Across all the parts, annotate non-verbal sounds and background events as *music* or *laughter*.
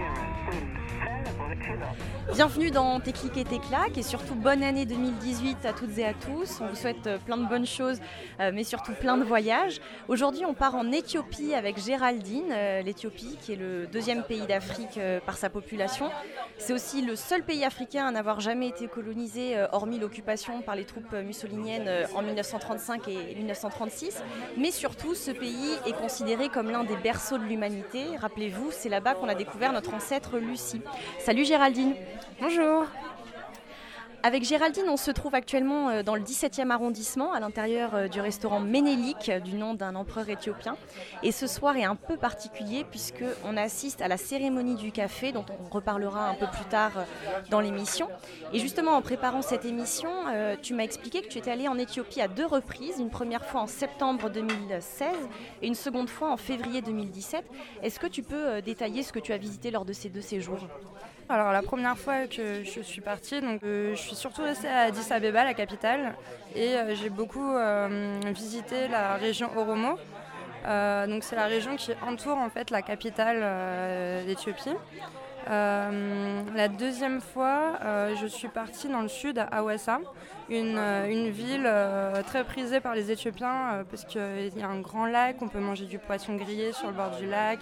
Spirit. Bienvenue dans Tes et tes et surtout bonne année 2018 à toutes et à tous. On vous souhaite euh, plein de bonnes choses euh, mais surtout plein de voyages. Aujourd'hui on part en Éthiopie avec Géraldine, euh, l'Éthiopie qui est le deuxième pays d'Afrique par sa population. C'est aussi le seul pays africain à n'avoir jamais été colonisé hormis l'occupation par les troupes mussoliniennes en 1935 et 1936. Mais surtout ce pays est considéré comme l'un des berceaux de l'humanité. Rappelez-vous, c'est là-bas qu'on a découvert notre ancêtre Lucie. Salut Géraldine Bonjour. Avec Géraldine, on se trouve actuellement euh, dans le 17e arrondissement, à l'intérieur euh, du restaurant Ménélique, euh, du nom d'un empereur éthiopien. Et ce soir est un peu particulier puisqu'on assiste à la cérémonie du café, dont on reparlera un peu plus tard dans l'émission. Et justement, en préparant cette émission, tu m'as expliqué que tu étais allée en Éthiopie à deux reprises, une première fois en septembre 2016 et une seconde fois en février 2017. Est-ce que tu peux détailler ce que tu as visité lors de ces deux séjours? Alors la première fois que je suis partie, donc, euh, je suis surtout restée à Addis Abeba, la capitale, et euh, j'ai beaucoup euh, visité la région Oromo. Donc c'est la région qui entoure en fait la capitale d'Éthiopie. Euh, la deuxième fois, euh, je suis partie dans le sud à Hawassa, une, euh, une ville très prisée par les Éthiopiens parce qu'il y a un grand lac, on peut manger du poisson grillé sur le bord du lac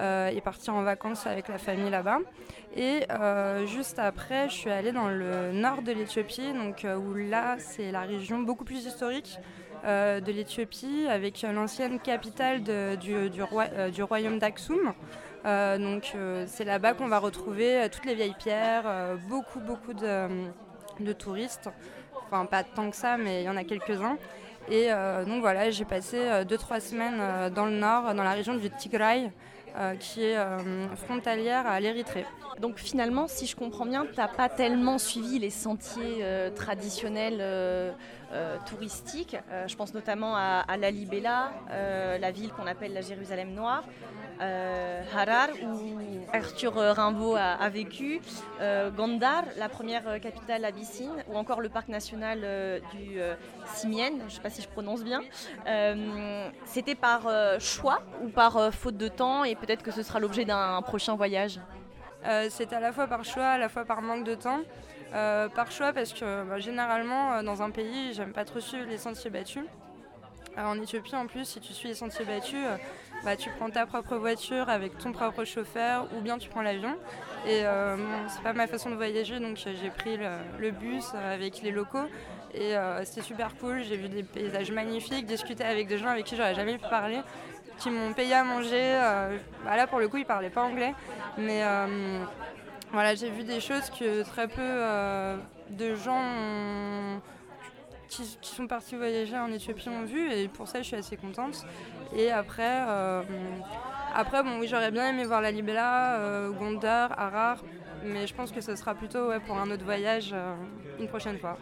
et partir en vacances avec la famille là-bas. Et juste après, je suis allée dans le nord de l'Éthiopie, donc où là, c'est la région beaucoup plus historique de l'Éthiopie, avec l'ancienne capitale du, du royaume d'Aksum. Euh, donc euh, c'est là-bas qu'on va retrouver euh, toutes les vieilles pierres, beaucoup beaucoup de, touristes. Enfin pas tant que ça, mais il y en a quelques-uns. Et donc voilà, j'ai passé 2-3 semaines dans le nord, dans la région du Tigray, euh, qui est euh, frontalière à l'Érythrée. Donc finalement, si je comprends bien, tu n'as pas tellement suivi les sentiers euh, traditionnels touristiques. Je pense notamment à, à euh, la ville qu'on appelle la Jérusalem noire, Harar, où Arthur Rimbaud a, vécu, Gondar, la première capitale abyssine, ou encore le parc national du euh, Simien, je ne sais pas si je prononce bien. C'était par choix ou par faute de temps, et peut-être que ce sera l'objet d'un prochain voyage Euh, c'est à la fois par choix, à la fois par manque de temps. Euh, par choix parce que bah, généralement euh, dans un pays, j'aime pas trop suivre les sentiers battus. En Éthiopie en plus, si tu suis les sentiers battus, bah, tu prends ta propre voiture avec ton propre chauffeur ou bien tu prends l'avion. Et euh, bon, c'est pas ma façon de voyager donc j'ai pris le, bus avec les locaux et c'était super cool. J'ai vu des paysages magnifiques, discuté avec des gens avec qui j'aurais jamais pu parler qui m'ont payé à manger. euh, bah là, pour le coup, ils parlaient pas anglais. Mais euh, voilà, j'ai vu des choses que très peu euh, de gens qui, sont partis voyager en Éthiopie ont vu. Et pour ça, je suis assez contente. Et après, après bon, oui, j'aurais bien aimé voir la Libella, Gondar, Harar. Mais je pense que ce sera plutôt pour un autre voyage une prochaine fois.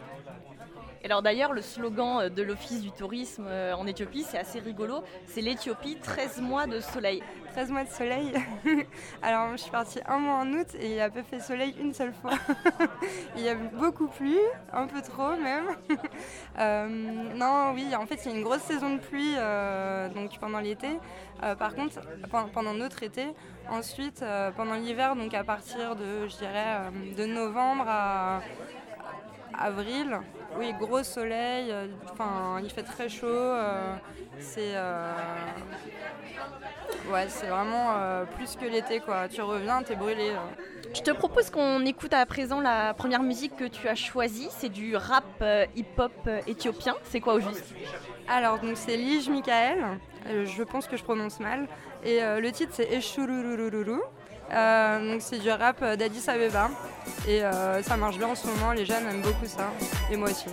Et Alors d'ailleurs, le slogan euh, de l'Office du tourisme euh, en Éthiopie, c'est assez rigolo, c'est l'Éthiopie 13 mois de soleil. 13 mois de soleil. *laughs* Alors, je suis partie un mois en août et il a pas fait soleil une seule fois. *laughs* il y a beaucoup plu, un peu trop même. *laughs* Euh, non, oui, en fait, il y a une grosse saison de pluie donc pendant l'été. Par contre, pen- pendant notre été, ensuite, pendant l'hiver, donc à partir de, je dirais, de novembre à avril, oui, gros soleil, euh, enfin, il fait très chaud. euh, c'est. euh, Ouais, c'est vraiment euh, plus que l'été quoi. Tu reviens, t'es brûlé. Je te propose qu'on écoute à présent la première musique que tu as choisie, c'est du rap hip-hop éthiopien. C'est quoi au juste? Alors donc c'est Lige Michael, je pense que je prononce mal. Et le titre c'est Eshurururururu. Euh, donc c'est du rap d'Addis Abeba. Et euh, ça marche bien en ce moment, les jeunes aiment beaucoup ça. Et moi aussi.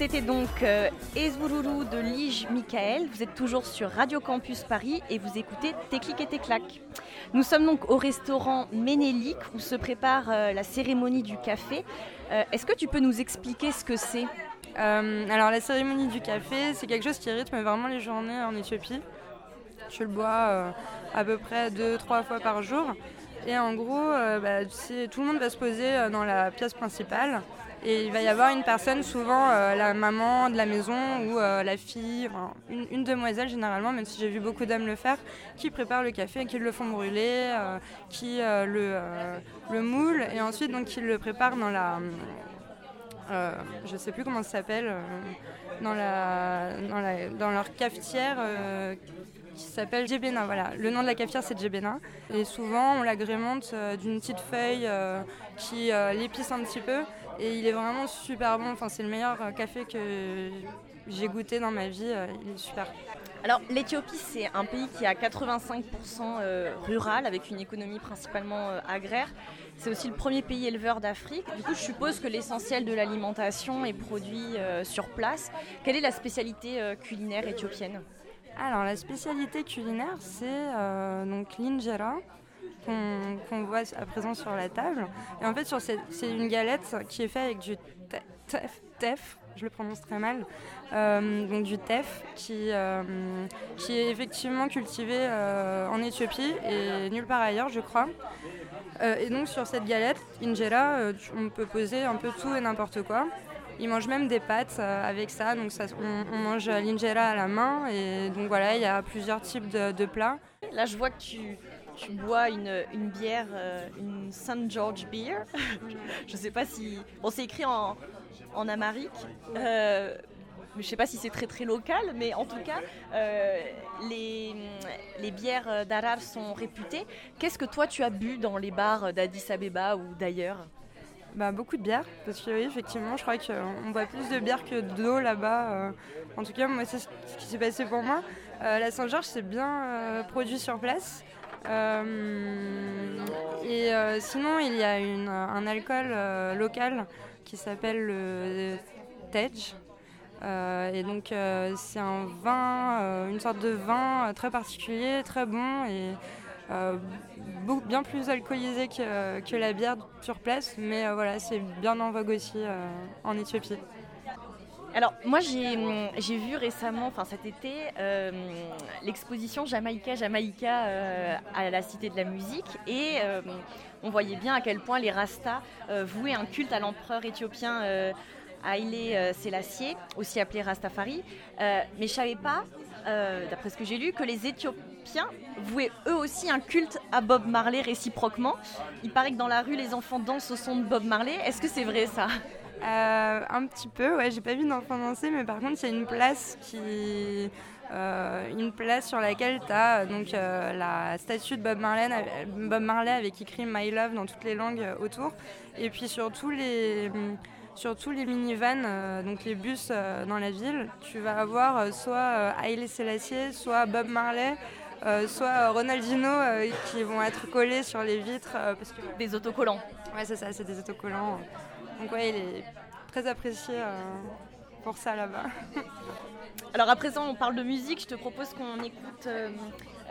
C'était donc euh, Ezouloulou de Lige Michael. Vous êtes toujours sur Radio Campus Paris et vous écoutez Téclic et Téclac. Nous sommes donc au restaurant Ménélique où se prépare euh, la cérémonie du café. Euh, Est-ce que tu peux nous expliquer ce que c'est? Euh, alors la cérémonie du café, c'est quelque chose qui rythme vraiment les journées en Éthiopie. Je le bois à peu près deux, trois fois par jour. Et en gros, euh, bah, tout le monde va se poser euh, dans la pièce principale. Et il va y avoir une personne, souvent euh, la maman de la maison ou la fille, enfin, une, demoiselle généralement, même si j'ai vu beaucoup d'hommes le faire, qui prépare le café, qui le font brûler, qui le, le moule et ensuite donc qui le prépare dans la, je sais plus comment ça s'appelle, dans, leur cafetière qui s'appelle Djebena. Voilà, le nom de la cafetière c'est Djebena. Et souvent on l'agrémente euh, d'une petite feuille euh, qui euh, l'épice un petit peu. Et il est vraiment super bon. Enfin, c'est le meilleur café que j'ai goûté dans ma vie. Il est super. Alors l'Éthiopie c'est un pays qui est à 85% euh, rural avec une économie principalement agraire. C'est aussi le premier pays éleveur d'Afrique. Du coup je suppose que l'essentiel de l'alimentation est produit sur place. Quelle est la spécialité culinaire éthiopienne? Alors, la spécialité culinaire, c'est euh, qu'on voit à présent sur la table. Et en fait, c'est une galette qui est faite avec du te- tef, tef, je le prononce très mal, euh, donc du tef qui, euh, qui est effectivement cultivé euh, en Éthiopie et nulle part ailleurs, je crois. Et donc sur cette galette, injera, on peut poser un peu tout et n'importe quoi. Ils mangent même des pâtes euh, avec ça, donc on, mange l'injera à la main et donc voilà, il y a plusieurs types de, plats. Là je vois que tu, bois une, une bière, euh, une St. George Beer. *laughs* je sais pas si... Bon c'est écrit en, en amharique. euh, je sais pas si c'est très très local, mais en tout cas, les, les bières d'Arar sont réputées. Qu'est-ce que toi tu as bu dans les bars d'Addis Abeba ou d'ailleurs? Bah, beaucoup de bière, parce que oui, effectivement, je crois qu'on boit plus de bière que d'eau là-bas. euh. En tout cas, moi, c'est ce qui s'est passé pour moi. Euh, la Saint-Georges, c'est bien euh, produit sur place. Euh, et euh, sinon, il y a un alcool euh, local qui s'appelle le Tej. Euh, et donc, euh, c'est un vin, euh, une sorte de vin euh, très particulier, très bon euh, beaucoup- bien plus alcoolisé que, que la bière sur place. Mais euh, voilà, c'est bien en vogue aussi euh, en Éthiopie. Alors moi j'ai vu récemment, enfin cet été, euh, l'exposition Jamaïca Jamaïca euh, à la Cité de la Musique et euh, on voyait bien à quel point les Rastas euh, vouaient un culte à l'empereur éthiopien euh, Haïlé euh, Sélassié, aussi appelé Rastafari. Euh, mais je savais pas, euh, d'après ce que j'ai lu, que les Éthiopiens vouaient eux aussi un culte à Bob Marley réciproquement. Il paraît que dans la rue les enfants dansent au son de Bob Marley. Est-ce que c'est vrai ça? Euh, un petit peu, ouais, j'ai pas vu d'enfant danser, mais par contre, il y a une place qui. euh, une place sur laquelle tu as donc, euh, la statue de Bob Marley, Bob Marley avec écrit My Love dans toutes les langues euh, autour. Et puis sur tous les, sur tous les minivans, euh, donc les bus euh, dans la ville, tu vas avoir euh, soit Haile Selassie, soit Bob Marley. soit Ronaldinho qui vont être collés sur les vitres parce que Des autocollants. Ouais, c'est ça, c'est des autocollants. Donc, ouais, il est très apprécié pour ça là-bas. *laughs* Alors à présent, on parle de musique. Je te propose qu'on écoute euh,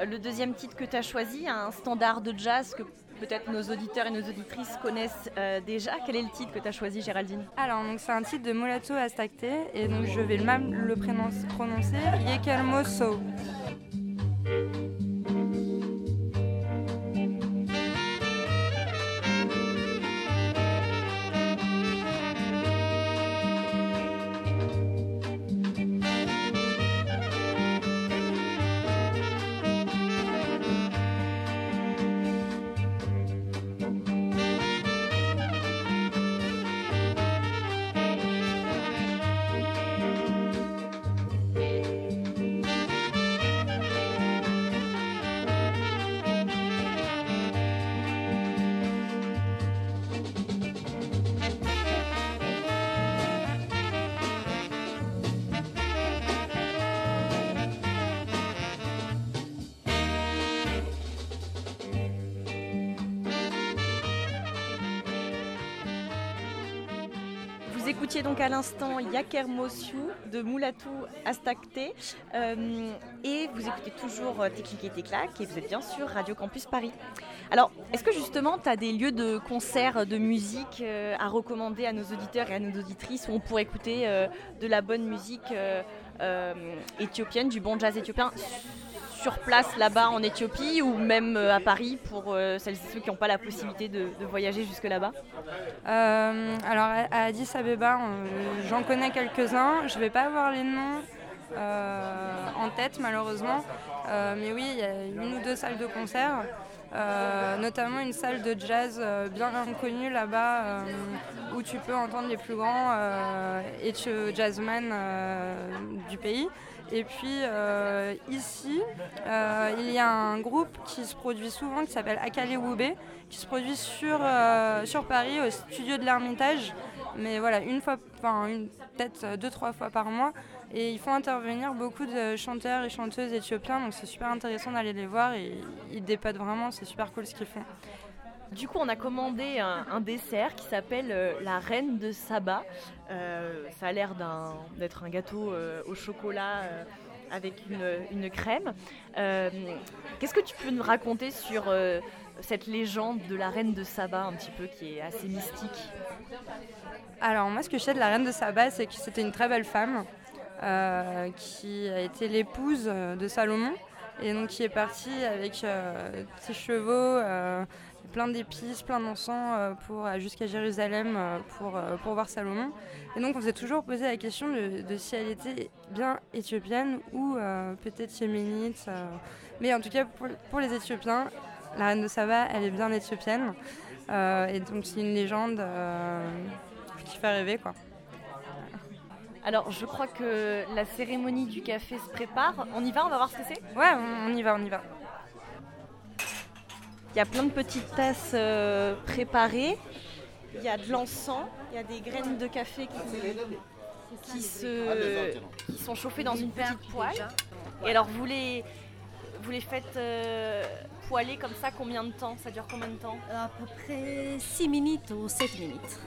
le deuxième titre que tu as choisi, un standard de jazz que peut-être nos auditeurs et nos auditrices connaissent euh, déjà. Quel est le titre que tu as choisi, Géraldine? Alors, donc c'est un titre de Mulato Astakte et donc je vais même le prononcer Yekelmo So. Écoutiez donc à l'instant Yaker Mosiu de Moulatou Astakte euh, et vous écoutez toujours euh, Téclic et Téclac et vous êtes bien sûr Radio Campus Paris. Alors, est-ce que justement tu as des lieux de concert de musique euh, à recommander à nos auditeurs et à nos auditrices où on pourrait écouter de la bonne musique éthiopienne, du bon jazz éthiopien sur place là-bas en Éthiopie ou même euh, à Paris pour euh, celles et ceux qui n'ont pas la possibilité de, voyager jusque là-bas? Euh, alors à Addis Abeba, j'en connais quelques-uns. Je vais pas avoir les noms en tête malheureusement, mais oui, il y a une ou deux salles de concert, notamment une salle de jazz bien connue là-bas où tu peux entendre les plus grands Ethio jazzmen du pays. Et puis euh, ici, euh, il y a un groupe qui se produit souvent qui s'appelle Akale Wube, qui se produit sur, euh, sur Paris au studio de l'Ermitage. Mais voilà, une fois, enfin peut-être deux, trois fois par mois. Et ils font intervenir beaucoup de chanteurs et chanteuses éthiopiens, donc c'est super intéressant d'aller les voir et ils dépatent vraiment, c'est super cool ce qu'ils font. Du coup, on a commandé un, dessert qui s'appelle euh, la reine de Saba. Euh, ça a l'air d'être un gâteau euh, au chocolat avec une, une crème. Qu'est-ce que tu peux nous raconter sur cette légende de la reine de Saba, un petit peu, qui est assez mystique? Alors moi ce que je sais de la reine de Saba c'est que c'était une très belle femme qui a été l'épouse de Salomon et donc qui est partie avec ses chevaux, plein d'épices, plein d'encens euh, pour euh, jusqu'à Jérusalem euh, pour, pour voir Salomon. Et donc on s'est toujours posé la question de, de si elle était bien éthiopienne ou euh, peut-être yéménite. euh. Mais en tout cas pour, pour les Éthiopiens, la reine de Saba elle est bien éthiopienne. Euh, et donc c'est une légende qui fait rêver quoi. Alors, je crois que la cérémonie du café se prépare. On y va, on va voir ce que c'est? Ouais, on y va, on y va. Il y a plein de petites tasses euh, préparées. Il y a de l'encens, il y a des graines de café qui, se, qui sont chauffées dans une petite poêle. Et alors, vous les, vous les faites euh, poêler comme ça combien de temps? Ça dure combien de temps? À peu près 6 minutes ou 7 minutes.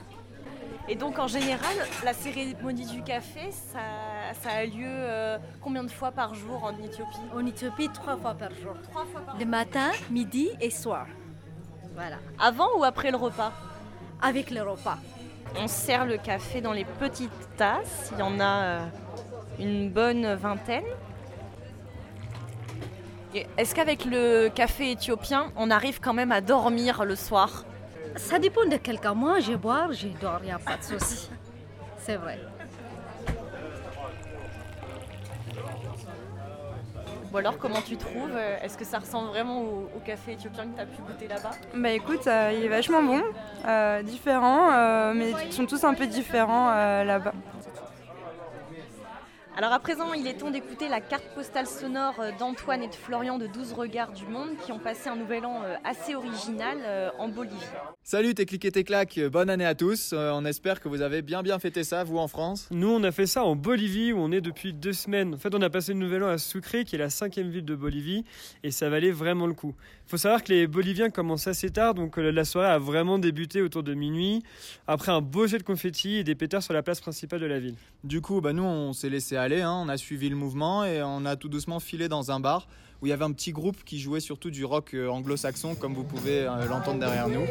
Et donc, en général, la cérémonie du café, ça, ça a lieu euh, combien de fois par jour en Éthiopie? En Éthiopie, trois fois par jour. Trois fois par Le matin, midi et soir. Voilà. Avant ou après le repas? Avec le repas. On sert le café dans les petites tasses. Il y en a euh, une bonne vingtaine. Est-ce qu'avec le café éthiopien, on arrive quand même à dormir le soir? Ça dépend de quel cas. Moi, je bois, je dors, il n'y a pas de souci. C'est vrai. Ou alors, comment tu trouves Euh, Est-ce que ça ressemble vraiment au, au café éthiopien que tu as pu goûter là-bas? Bah écoute, euh, il est vachement bon, euh, différent, euh, mais ils sont tous un peu différents euh, là-bas. Alors à présent, il est temps d'écouter la carte postale sonore euh, d'Antoine et de Florian de 12 Regards du Monde qui ont passé un nouvel an euh, assez original euh, en Bolivie. Salut tes clics et tes claques, bonne année à tous. On espère que vous avez bien bien fêté ça, vous en France. Nous, on a fait ça en Bolivie où on est depuis deux semaines. En fait, on a passé le nouvel an à Sucre, qui est la cinquième ville de Bolivie, et ça valait vraiment le coup. Faut savoir que les Boliviens commencent assez tard, donc euh, la soirée a vraiment débuté autour de minuit, après un beau jet de confettis et des pétards sur la place principale de la ville. Du coup, bah nous on s'est laissé allé, hein. on a suivi le mouvement et on a tout doucement filé dans un bar où il y avait un petit groupe qui jouait surtout du rock euh, anglo-saxon, comme vous pouvez euh, l'entendre derrière nous.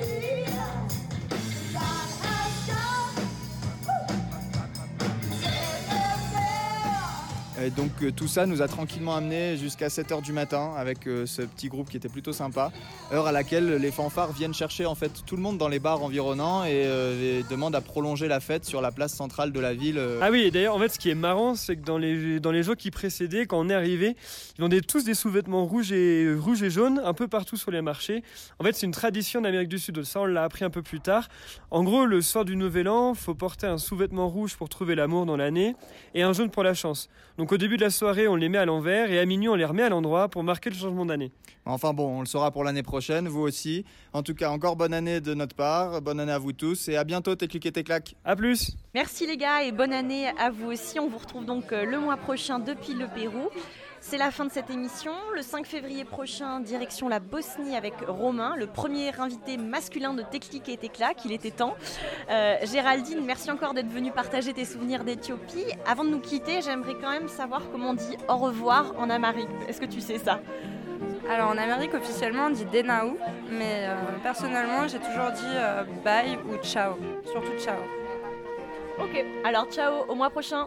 Et donc euh, tout ça nous a tranquillement amené jusqu'à 7h du matin avec euh, ce petit groupe qui était plutôt sympa. Heure à laquelle les fanfares viennent chercher en fait tout le monde dans les bars environnants et, euh, et demandent à prolonger la fête sur la place centrale de la ville. Ah oui, d'ailleurs, en fait, ce qui est marrant, c'est que dans les, dans les jours qui précédaient, quand on est arrivé, ils vendaient tous des sous-vêtements rouges et, rouges et jaunes un peu partout sur les marchés. En fait, c'est une tradition d'Amérique du Sud. Ça, on l'a appris un peu plus tard. En gros, le soir du Nouvel An, faut porter un sous-vêtement rouge pour trouver l'amour dans l'année et un jaune pour la chance. Donc, au début de la soirée, on les met à l'envers et à minuit, on les remet à l'endroit pour marquer le changement d'année. Enfin bon, on le saura pour l'année prochaine, vous aussi. En tout cas, encore bonne année de notre part, bonne année à vous tous et à bientôt, tes clics et tes claques. À plus Merci les gars et bonne année à vous aussi. On vous retrouve donc euh, le mois prochain depuis le Pérou. C'est la fin de cette émission. Le 5 février prochain, direction la Bosnie avec Romain, le premier invité masculin de Technique et Téclac. Il était temps. Euh, Géraldine, merci encore d'être venue partager tes souvenirs d'Éthiopie. Avant de nous quitter, j'aimerais quand même savoir comment on dit au revoir en amérique. Est-ce que tu sais ça? Alors en Amérique officiellement on dit Denaou, mais euh, personnellement j'ai toujours dit euh, bye ou ciao, surtout ciao. Ok, alors ciao, au mois prochain.